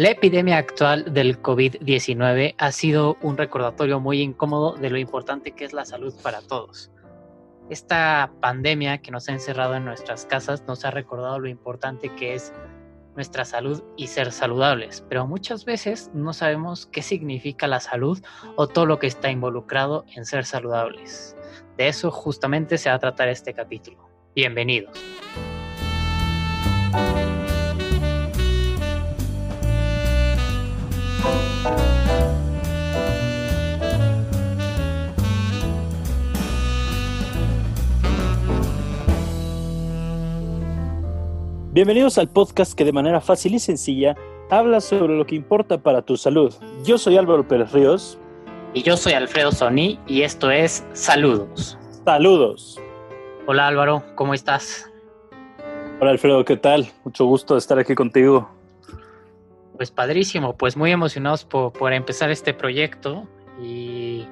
La epidemia actual del COVID-19 ha sido un recordatorio muy incómodo de lo importante que es la salud para todos. Esta pandemia que nos ha encerrado en nuestras casas nos ha recordado lo importante que es nuestra salud y ser saludables, pero muchas veces no sabemos qué significa la salud o todo lo que está involucrado en ser saludables. De eso justamente se va a tratar este capítulo. Bienvenidos. Bienvenidos al podcast que de manera fácil y sencilla habla sobre lo que importa para tu salud. Yo soy Álvaro Pérez Ríos. Y yo soy Alfredo Sony y esto es Saludos. Saludos. Hola Álvaro, ¿cómo estás? Hola Alfredo, ¿qué tal? Mucho gusto de estar aquí contigo. Pues padrísimo, pues muy emocionados por, empezar este proyecto y,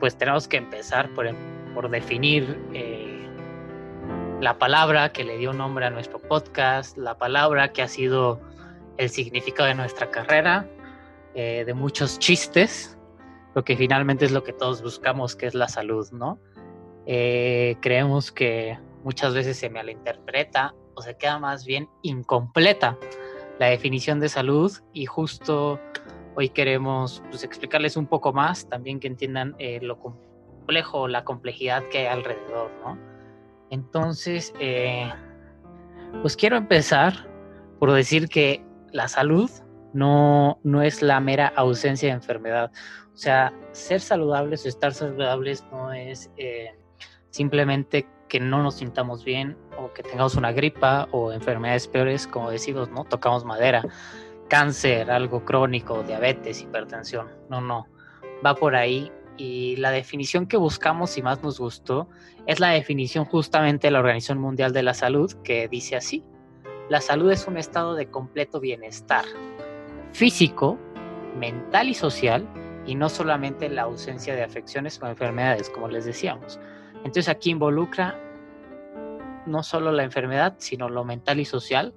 pues tenemos que empezar por, definir eh, la palabra que le dio nombre a nuestro podcast, la palabra que ha sido el significado de nuestra carrera, eh, de muchos chistes, lo que finalmente es lo que todos buscamos, que es la salud, ¿no? Eh, creemos que muchas veces se malinterpreta o se queda más bien incompleta la definición de salud y justo hoy queremos pues, explicarles un poco más, también que entiendan eh, lo complejo, la complejidad que hay alrededor, ¿no? Entonces, eh, pues quiero empezar por decir que la salud no, no es la mera ausencia de enfermedad. O sea, ser saludables o estar saludables no es eh, simplemente que no nos sintamos bien o que tengamos una gripa o enfermedades peores, como decimos, ¿no? Tocamos madera, cáncer, algo crónico, diabetes, hipertensión. No, no. Va por ahí y la definición que buscamos y más nos gustó es la definición justamente de la Organización Mundial de la Salud que dice así, la salud es un estado de completo bienestar físico, mental y social y no solamente la ausencia de afecciones o enfermedades, como les decíamos. Entonces aquí involucra no solo la enfermedad, sino lo mental y social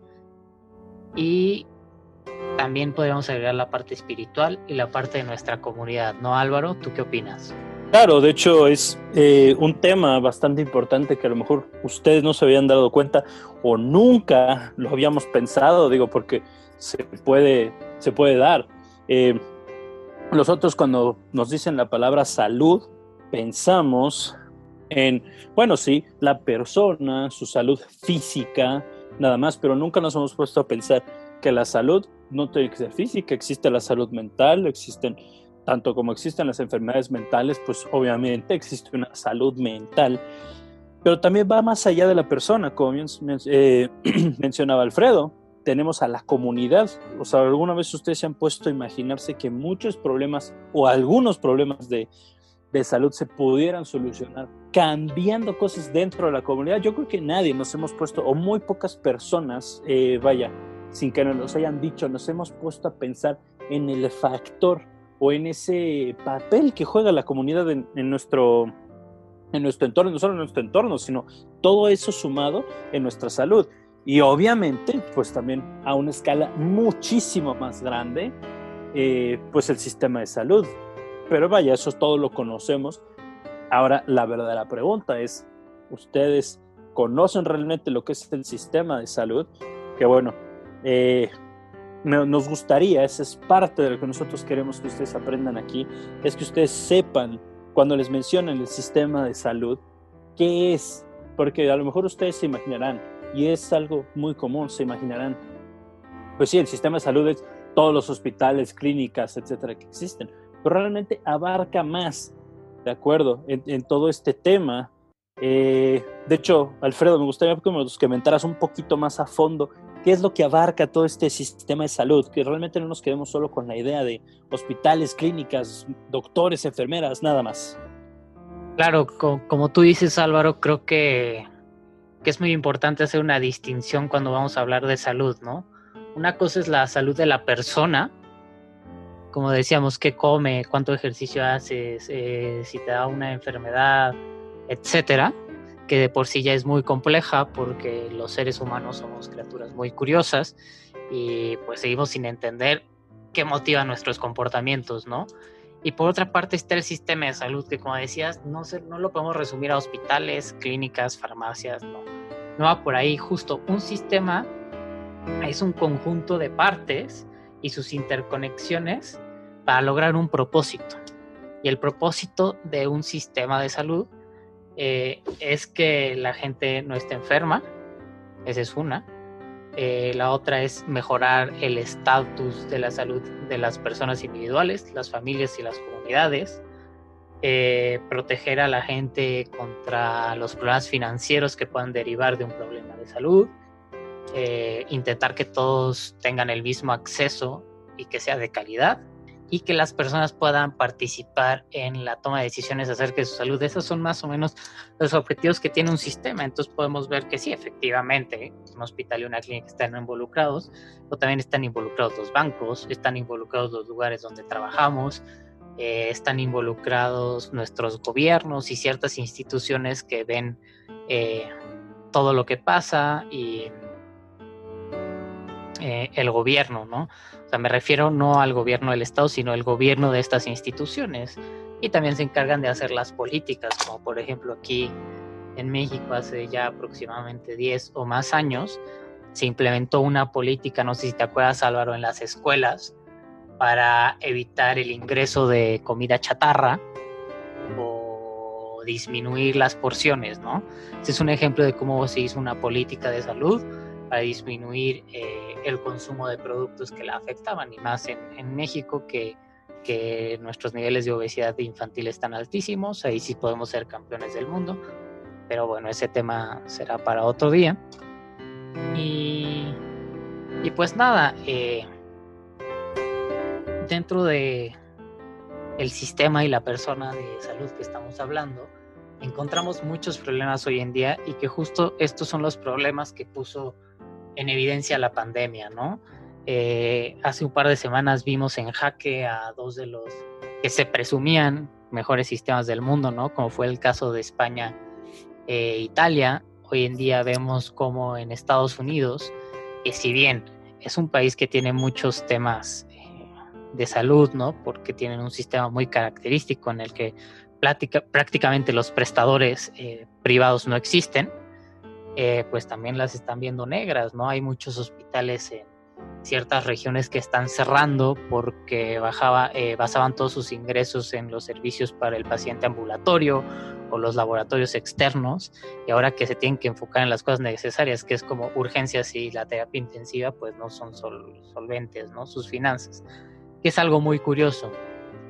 y también podríamos agregar la parte espiritual y la parte de nuestra comunidad, ¿no Álvaro? ¿Tú qué opinas? Claro, de hecho es eh, un tema bastante importante que a lo mejor ustedes no se habían dado cuenta o nunca lo habíamos pensado, digo, porque se puede, se puede dar. Eh, nosotros cuando nos dicen la palabra salud, pensamos en, bueno, sí, la persona, su salud física, nada más, pero nunca nos hemos puesto a pensar que la salud no tiene que ser física, existe la salud mental, existen, tanto como existen las enfermedades mentales, pues obviamente existe una salud mental, pero también va más allá de la persona, como eh, mencionaba Alfredo, tenemos a la comunidad, o sea, alguna vez ustedes se han puesto a imaginarse que muchos problemas o algunos problemas de, de salud se pudieran solucionar cambiando cosas dentro de la comunidad. Yo creo que nadie nos hemos puesto, o muy pocas personas, eh, vaya, sin que nos hayan dicho, nos hemos puesto a pensar en el factor o en ese papel que juega la comunidad en, nuestro, en nuestro entorno, no solo en nuestro entorno, sino todo eso sumado en nuestra salud. Y obviamente, pues también a una escala muchísimo más grande, eh, pues el sistema de salud. Pero vaya, eso todo lo conocemos. Ahora, la verdadera pregunta es, ¿ustedes conocen realmente lo que es el sistema de salud? Que bueno, eh, nos gustaría, esa es parte de lo que nosotros queremos que ustedes aprendan aquí, es que ustedes sepan cuando les mencionan el sistema de salud, qué es, porque a lo mejor ustedes se imaginarán, y es algo muy común, se imaginarán, pues sí, el sistema de salud es todos los hospitales, clínicas, etcétera, que existen, pero realmente abarca más, ¿de acuerdo? En, todo este tema. Eh, de hecho, Alfredo, me gustaría que nos comentaras un poquito más a fondo qué es lo que abarca todo este sistema de salud, que realmente no nos quedemos solo con la idea de hospitales, clínicas, doctores, enfermeras, nada más. Claro, como, tú dices Álvaro, creo que, que es muy importante hacer una distinción cuando vamos a hablar de salud, ¿no? Una cosa es la salud de la persona, como decíamos, qué come, cuánto ejercicio haces, eh, si te da una enfermedad, etcétera que de por sí ya es muy compleja porque los seres humanos somos criaturas muy curiosas y pues seguimos sin entender qué motiva nuestros comportamientos, ¿no? Y por otra parte está el sistema de salud, que como decías, no, se, no lo podemos resumir a hospitales, clínicas, farmacias, no. No va por ahí. Justo un sistema es un conjunto de partes y sus interconexiones para lograr un propósito. Y el propósito de un sistema de salud eh, es que la gente no esté enferma, esa es una. Eh, la otra es mejorar el estatus de la salud de las personas individuales, las familias y las comunidades. Eh, proteger a la gente contra los problemas financieros que puedan derivar de un problema de salud. intentar que todos tengan el mismo acceso y que sea de calidad y que las personas puedan participar en la toma de decisiones acerca de su salud. Esos son más o menos los objetivos que tiene un sistema. Entonces podemos ver que sí, efectivamente, un hospital y una clínica están involucrados, pero también están involucrados los bancos, están involucrados los lugares donde trabajamos, eh, están involucrados nuestros gobiernos y ciertas instituciones que ven eh, todo lo que pasa y eh, el gobierno, ¿no? O sea, me refiero no al gobierno del Estado, sino al gobierno de estas instituciones. Y también se encargan de hacer las políticas, como por ejemplo aquí en México hace ya aproximadamente 10 o más años, se implementó una política, no sé si te acuerdas Álvaro, en las escuelas para evitar el ingreso de comida chatarra o disminuir las porciones, ¿no? Este es un ejemplo de cómo se hizo una política de salud para disminuir eh, el consumo de productos que la afectaban, y más en, México que, que, nuestros niveles de obesidad infantil están altísimos, ahí sí podemos ser campeones del mundo, pero bueno, ese tema será para otro día. Y, y pues nada, eh, dentro de el sistema y la persona de salud que estamos hablando, encontramos muchos problemas hoy en día y que justo estos son los problemas que puso en evidencia la pandemia, ¿no? Eh, hace un par de semanas vimos en jaque a dos de los que se presumían mejores sistemas del mundo, ¿no? Como fue el caso de España e Italia. Hoy en día vemos como en Estados Unidos, que si bien es un país que tiene muchos temas eh, de salud, ¿no? Porque tienen un sistema muy característico en el que prácticamente los prestadores eh, privados no existen, eh, pues también las están viendo negras, ¿no? Hay muchos hospitales en ciertas regiones que están cerrando porque bajaba, eh, basaban todos sus ingresos en los servicios para el paciente ambulatorio o los laboratorios externos y ahora que se tienen que enfocar en las cosas necesarias, que es como urgencias y la terapia intensiva, pues no son solventes, ¿no? Sus finanzas, que es algo muy curioso.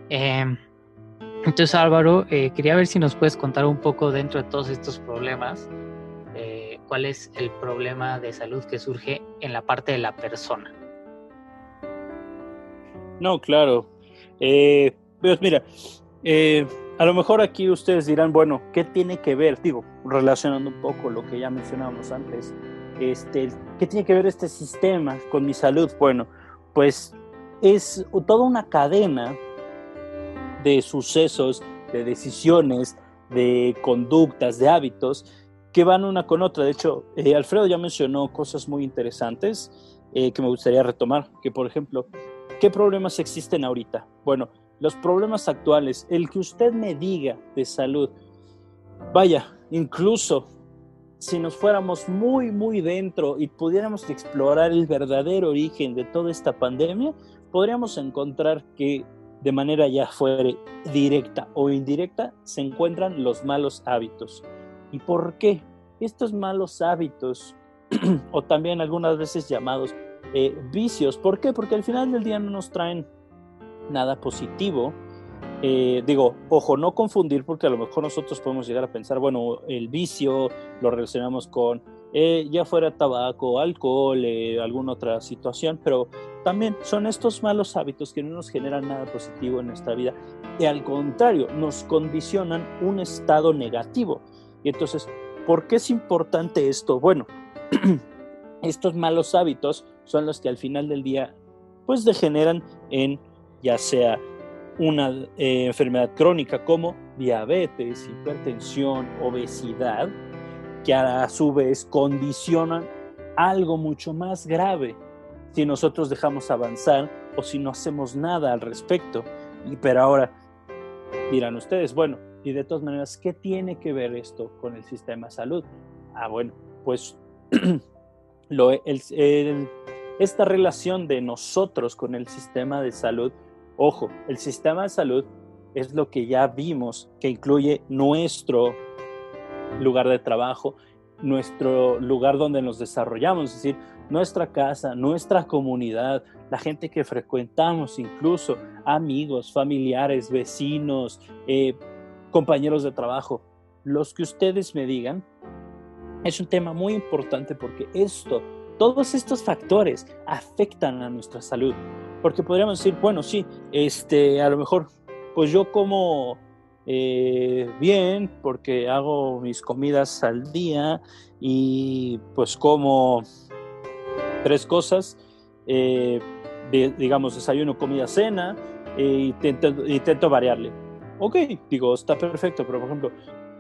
Em, entonces Álvaro, eh, quería ver si nos puedes contar un poco dentro de todos estos problemas cuál es el problema de salud que surge en la parte de la persona. No, claro. Eh, pues mira, eh, a lo mejor aquí ustedes dirán, bueno, ¿qué tiene que ver? Digo, relacionando un poco lo que ya mencionábamos antes, este, ¿qué tiene que ver este sistema con mi salud? Bueno, pues es toda una cadena de sucesos, de decisiones, de conductas, de hábitos que van una con otra. De hecho, eh, Alfredo ya mencionó cosas muy interesantes eh, que me gustaría retomar, que por ejemplo, ¿qué problemas existen ahorita? Bueno, los problemas actuales, el que usted me diga de salud, vaya, incluso si nos fuéramos muy, muy dentro y pudiéramos explorar el verdadero origen de toda esta pandemia, podríamos encontrar que de manera ya fuere directa o indirecta se encuentran los malos hábitos. ¿Y por qué? Estos malos hábitos, o también algunas veces llamados eh, vicios, ¿por qué? Porque al final del día no nos traen nada positivo. Eh, digo, ojo, no confundir porque a lo mejor nosotros podemos llegar a pensar, bueno, el vicio lo relacionamos con eh, ya fuera tabaco, alcohol, alguna otra situación, pero también son estos malos hábitos que no nos generan nada positivo en nuestra vida y al contrario, nos condicionan un estado negativo. Y entonces, ¿por qué es importante esto? Bueno, estos malos hábitos son los que al final del día pues degeneran en ya sea una eh, enfermedad crónica como diabetes, hipertensión, obesidad, que a su vez condicionan algo mucho más grave si nosotros dejamos avanzar o si no hacemos nada al respecto. Y pero ahora dirán ustedes, bueno, y de todas maneras, ¿qué tiene que ver esto con el sistema de salud? Ah, bueno, pues esta relación de nosotros con el sistema de salud, ojo, el sistema de salud es lo que ya vimos, que incluye nuestro lugar de trabajo, nuestro lugar donde nos desarrollamos, es decir, nuestra casa, nuestra comunidad, la gente que frecuentamos, incluso amigos, familiares, vecinos, eh, compañeros de trabajo, los que ustedes me digan, es un tema muy importante porque esto, todos estos factores afectan a nuestra salud. Porque podríamos decir, bueno, sí, este, a lo mejor, pues yo como eh, bien porque hago mis comidas al día y pues como tres cosas, eh, digamos desayuno, comida, cena, e intento, intento variarle. Ok, digo, está perfecto, pero por ejemplo,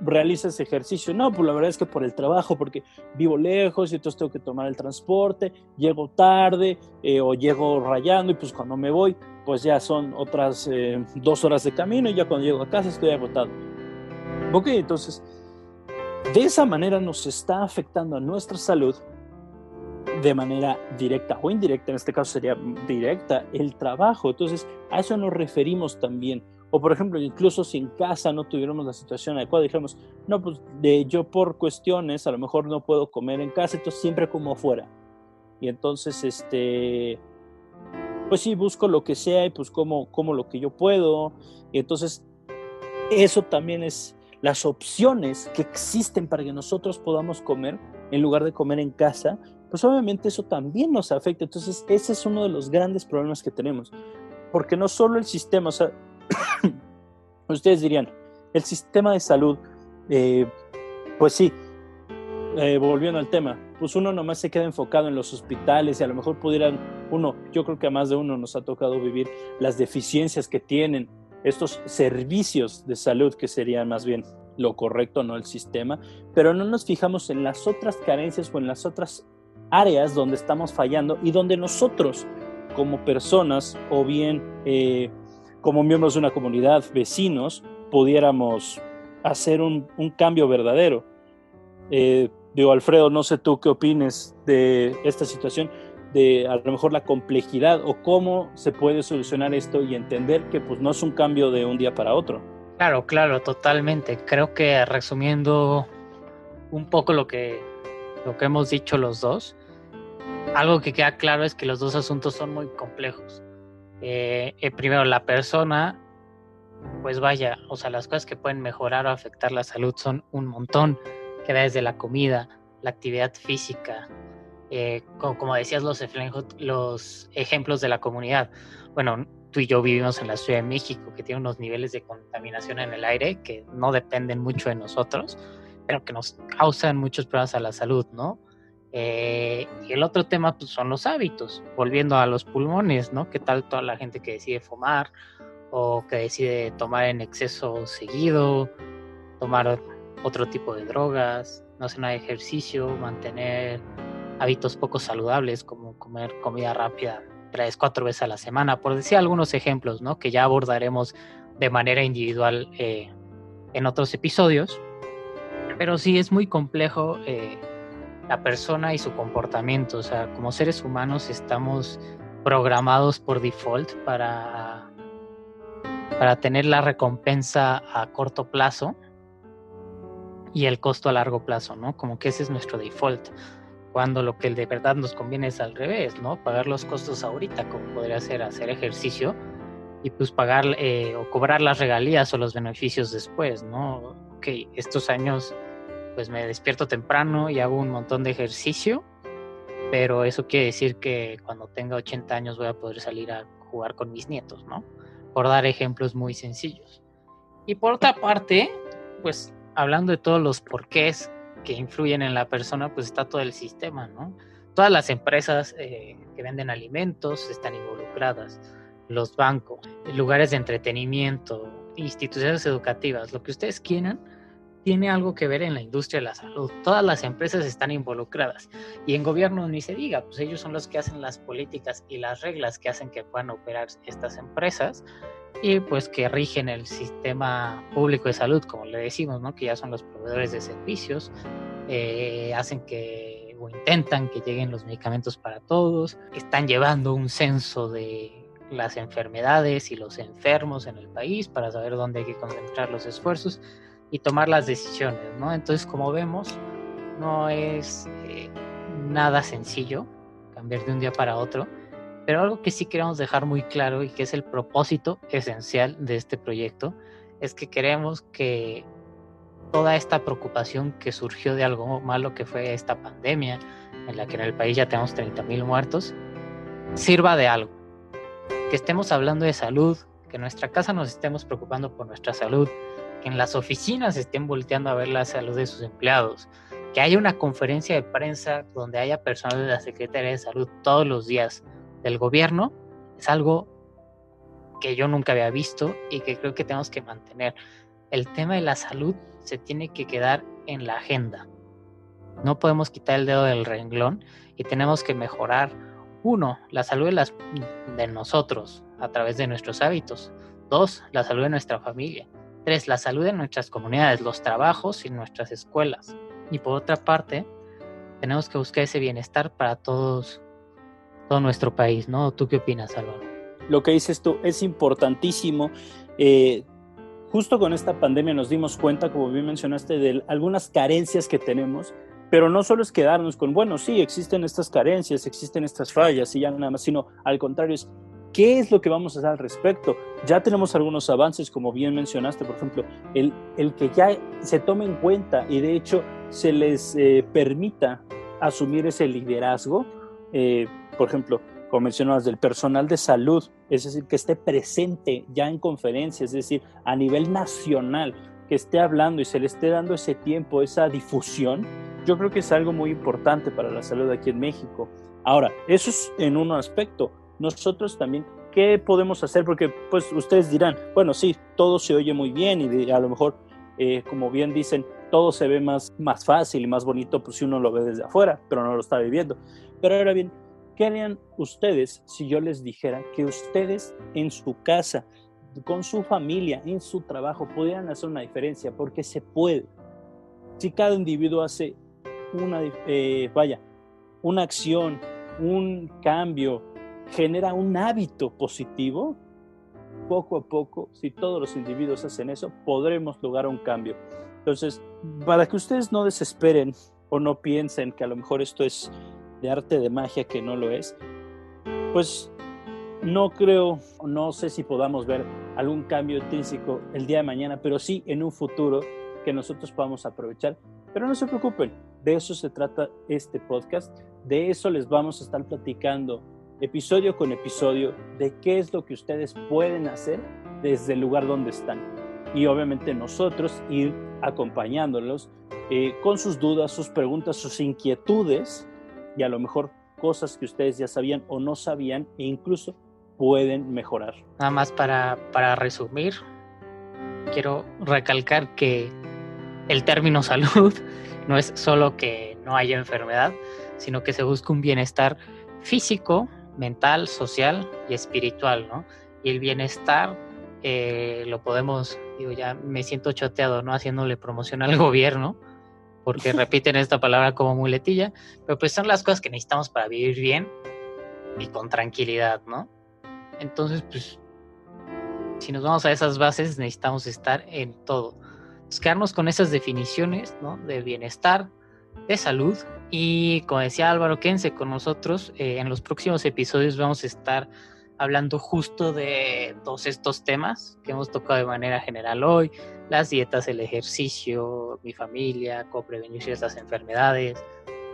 realizas ejercicio. No, pues la verdad es que por el trabajo, porque vivo lejos y entonces tengo que tomar el transporte, llego tarde eh, o llego rayando y pues cuando me voy, pues ya son otras eh, dos horas de camino y ya cuando llego a casa estoy agotado. Ok, entonces, de esa manera nos está afectando a nuestra salud de manera directa o indirecta, en este caso sería directa, el trabajo. Entonces, a eso nos referimos también. O por ejemplo, incluso si en casa no tuviéramos la situación adecuada, dijéramos, no, pues de, yo por cuestiones a lo mejor no puedo comer en casa, entonces siempre como afuera. Y entonces, este, pues sí, busco lo que sea y pues como, como lo que yo puedo. Y entonces, eso también es las opciones que existen para que nosotros podamos comer en lugar de comer en casa, pues obviamente eso también nos afecta. Entonces, ese es uno de los grandes problemas que tenemos. Porque no solo el sistema, o sea, ustedes dirían, el sistema de salud, eh, pues sí, eh, volviendo al tema, pues uno nomás se queda enfocado en los hospitales y a lo mejor pudieran uno, yo creo que a más de uno nos ha tocado vivir las deficiencias que tienen estos servicios de salud que serían más bien lo correcto, no el sistema, pero no nos fijamos en las otras carencias o en las otras áreas donde estamos fallando y donde nosotros como personas o bien eh, como miembros de una comunidad, vecinos, pudiéramos hacer un, cambio verdadero. Eh, digo, Alfredo, no sé tú qué opines de esta situación, de a lo mejor la complejidad o cómo se puede solucionar esto y entender que pues no es un cambio de un día para otro. Claro, claro, totalmente. Creo que resumiendo un poco lo que, lo que hemos dicho los dos, algo que queda claro es que los dos asuntos son muy complejos. Eh, eh, primero, la persona, pues vaya, o sea, las cosas que pueden mejorar o afectar la salud son un montón que desde la comida, la actividad física, eh, como, decías, los, los ejemplos de la comunidad. Bueno, tú y yo vivimos en la Ciudad de México, que tiene unos niveles de contaminación en el aire que no dependen mucho de nosotros, pero que nos causan muchos problemas a la salud, ¿no? Eh, y el otro tema pues, son los hábitos, volviendo a los pulmones, ¿no? ¿Qué tal toda la gente que decide fumar o que decide tomar en exceso seguido, tomar otro tipo de drogas, no hacer nada de ejercicio, mantener hábitos poco saludables como comer comida rápida tres, cuatro veces a la semana, por decir algunos ejemplos, ¿no? Que ya abordaremos de manera individual eh, en otros episodios. Pero sí es muy complejo eh, la persona y su comportamiento. O sea, como seres humanos estamos programados por default para, para tener la recompensa a corto plazo y el costo a largo plazo, ¿no? Como que ese es nuestro default. Cuando lo que de verdad nos conviene es al revés, ¿no? Pagar los costos ahorita, como podría ser hacer ejercicio, y pues pagar eh, o cobrar las regalías o los beneficios después, ¿no? Ok, estos años pues me despierto temprano y hago un montón de ejercicio, pero eso quiere decir que cuando tenga 80 años voy a poder salir a jugar con mis nietos, ¿no? Por dar ejemplos muy sencillos. Y por otra parte, pues hablando de todos los porqués que influyen en la persona, pues está todo el sistema, ¿no? Todas las empresas eh, que venden alimentos están involucradas, los bancos, lugares de entretenimiento, instituciones educativas, lo que ustedes quieran, tiene algo que ver en la industria de la salud. Todas las empresas están involucradas y en gobierno ni se diga, pues ellos son los que hacen las políticas y las reglas que hacen que puedan operar estas empresas y pues que rigen el sistema público de salud, como le decimos, ¿no? que ya son los proveedores de servicios, eh, hacen que o intentan que lleguen los medicamentos para todos, están llevando un censo de las enfermedades y los enfermos en el país para saber dónde hay que concentrar los esfuerzos y tomar las decisiones, ¿no? Entonces, como vemos, no es eh, nada sencillo cambiar de un día para otro, pero algo que sí queremos dejar muy claro y que es el propósito esencial de este proyecto es que queremos que toda esta preocupación que surgió de algo malo que fue esta pandemia, en la que en el país ya tenemos 30.000 muertos, sirva de algo. Que estemos hablando de salud, que en nuestra casa nos estemos preocupando por nuestra salud, que en las oficinas estén volteando a ver la salud de sus empleados, que haya una conferencia de prensa donde haya personal de la Secretaría de Salud todos los días del gobierno, es algo que yo nunca había visto y que creo que tenemos que mantener. El tema de la salud se tiene que quedar en la agenda. No podemos quitar el dedo del renglón y tenemos que mejorar, uno, la salud de, las, de nosotros a través de nuestros hábitos. Dos, la salud de nuestra familia. Tres, la salud de nuestras comunidades, los trabajos y nuestras escuelas. Y por otra parte, tenemos que buscar ese bienestar para todos, todo nuestro país, ¿no? ¿Tú qué opinas, Álvaro? Lo que dices tú es importantísimo. Eh, justo con esta pandemia nos dimos cuenta, como bien mencionaste, de algunas carencias que tenemos, pero no solo es quedarnos con, bueno, sí, existen estas carencias, existen estas fallas y ya nada más, sino al contrario, es ¿Qué es lo que vamos a hacer al respecto? Ya tenemos algunos avances, como bien mencionaste, por ejemplo, el, el que ya se tome en cuenta y de hecho se les eh, permita asumir ese liderazgo, eh, por ejemplo, como mencionabas, del personal de salud, es decir, que esté presente ya en conferencias, es decir, a nivel nacional, que esté hablando y se le esté dando ese tiempo, esa difusión, yo creo que es algo muy importante para la salud aquí en México. Ahora, eso es en un aspecto nosotros también, ¿qué podemos hacer? Porque pues ustedes dirán, bueno, sí, todo se oye muy bien y a lo mejor, eh, como bien dicen, todo se ve más, más fácil y más bonito pues, si uno lo ve desde afuera, pero no lo está viviendo. Pero ahora bien, ¿qué harían ustedes si yo les dijera que ustedes en su casa, con su familia, en su trabajo, pudieran hacer una diferencia? Porque se puede. Si cada individuo hace una, eh, vaya, una acción, un cambio, genera un hábito positivo, poco a poco, si todos los individuos hacen eso, podremos lograr un cambio. Entonces, para que ustedes no desesperen o no piensen que a lo mejor esto es de arte de magia, que no lo es, pues no creo, no sé si podamos ver algún cambio intrínseco el día de mañana, pero sí en un futuro que nosotros podamos aprovechar. Pero no se preocupen, de eso se trata este podcast, de eso les vamos a estar platicando episodio con episodio de qué es lo que ustedes pueden hacer desde el lugar donde están. Y obviamente nosotros ir acompañándolos eh, con sus dudas, sus preguntas, sus inquietudes y a lo mejor cosas que ustedes ya sabían o no sabían e incluso pueden mejorar. Nada más para, para resumir, quiero recalcar que el término salud no es solo que no haya enfermedad, sino que se busca un bienestar físico, mental, social y espiritual, ¿no? Y el bienestar eh, lo podemos, digo, ya me siento choteado, ¿no? Haciéndole promoción al gobierno, porque repiten esta palabra como muletilla, pero pues son las cosas que necesitamos para vivir bien y con tranquilidad, ¿no? Entonces, pues, si nos vamos a esas bases, necesitamos estar en todo. quedarnos con esas definiciones, ¿no? De bienestar, de salud. Y como decía Álvaro, quédense con nosotros. Eh, en los próximos episodios vamos a estar hablando justo de todos estos temas que hemos tocado de manera general hoy, las dietas, el ejercicio, mi familia, cómo prevenir ciertas enfermedades,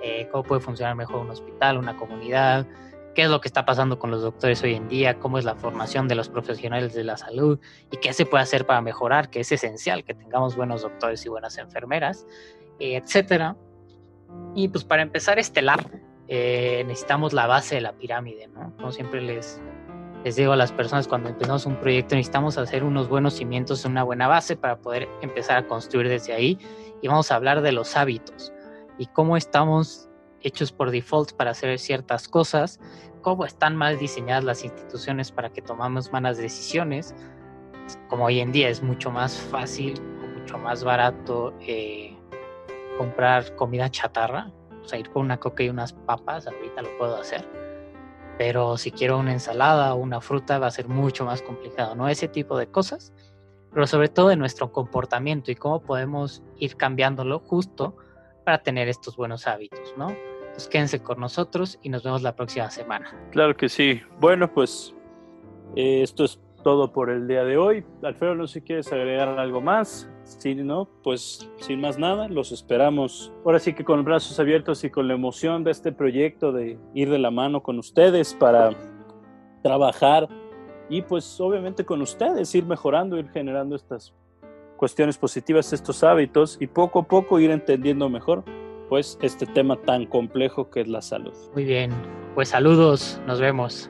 eh, cómo puede funcionar mejor un hospital, una comunidad, qué es lo que está pasando con los doctores hoy en día, cómo es la formación de los profesionales de la salud y qué se puede hacer para mejorar, que es esencial que tengamos buenos doctores y buenas enfermeras, eh, etcétera. Y pues para empezar este lab, eh, necesitamos la base de la pirámide, ¿no? Como siempre les, les digo a las personas cuando empezamos un proyecto necesitamos hacer unos buenos cimientos, una buena base para poder empezar a construir desde ahí. Y vamos a hablar de los hábitos y cómo estamos hechos por default para hacer ciertas cosas, cómo están mal diseñadas las instituciones para que tomamos malas decisiones, como hoy en día es mucho más fácil, mucho más barato eh, comprar comida chatarra, o sea, ir con una coca y unas papas, ahorita lo puedo hacer. Pero si quiero una ensalada o una fruta va a ser mucho más complicado, ¿no? Ese tipo de cosas, pero sobre todo de nuestro comportamiento y cómo podemos ir cambiándolo justo para tener estos buenos hábitos, ¿no? Entonces quédense con nosotros y nos vemos la próxima semana. Claro que sí. Bueno, pues eh, esto es todo por el día de hoy. Alfredo, no sé si quieres agregar algo más. Si no, pues sin más nada, los esperamos. Ahora sí que con brazos abiertos y con la emoción de este proyecto de ir de la mano con ustedes para trabajar y pues obviamente con ustedes ir mejorando, ir generando estas cuestiones positivas, estos hábitos y poco a poco ir entendiendo mejor pues este tema tan complejo que es la salud. Muy bien, pues saludos, nos vemos.